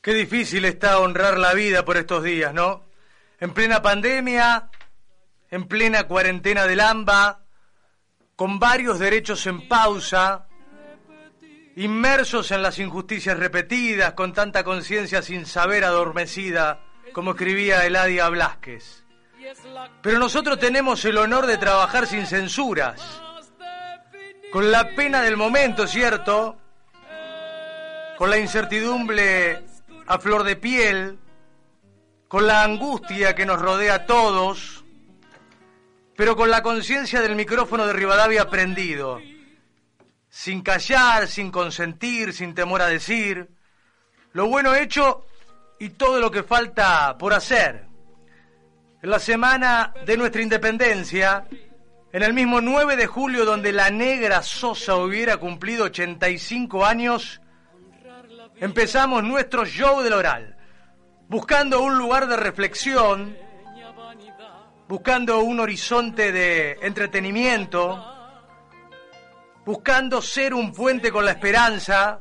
Qué difícil está honrar la vida por estos días, ¿no? En plena pandemia, en plena cuarentena del AMBA, con varios derechos en pausa, inmersos en las injusticias repetidas, con tanta conciencia sin saber adormecida, como escribía Eladia Blasquez. Pero nosotros tenemos el honor de trabajar sin censuras, con la pena del momento, ¿cierto? Con la incertidumbre a flor de piel, con la angustia que nos rodea a todos, pero con la conciencia del micrófono de Rivadavia prendido, sin callar, sin consentir, sin temor a decir, lo bueno hecho y todo lo que falta por hacer. En la semana de nuestra independencia, en el mismo 9 de julio donde la negra Sosa hubiera cumplido 85 años, empezamos nuestro show del oral, buscando un lugar de reflexión, buscando un horizonte de entretenimiento, buscando ser un puente con la esperanza,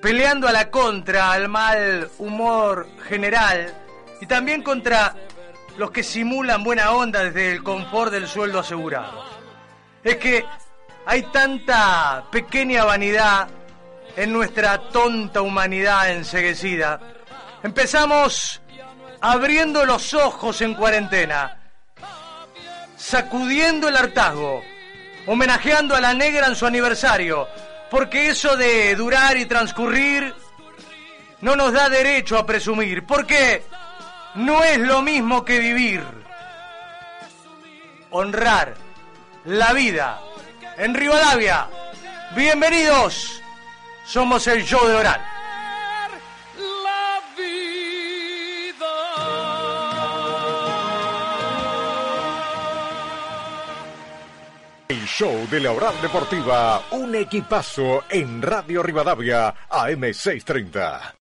peleando a la contra, al mal humor general y también contra los que simulan buena onda desde el confort del sueldo asegurado. Es que hay tanta pequeña vanidad en nuestra tonta humanidad enseguecida. Empezamos abriendo los ojos en cuarentena, sacudiendo el hartazgo, homenajeando a la negra en su aniversario, porque eso de durar y transcurrir no nos da derecho a presumir, porque no es lo mismo que vivir. Honrar la vida en Rivadavia. Bienvenidos. Somos el show de oral. El show de la Oral Deportiva, un equipazo en Radio Rivadavia, AM630.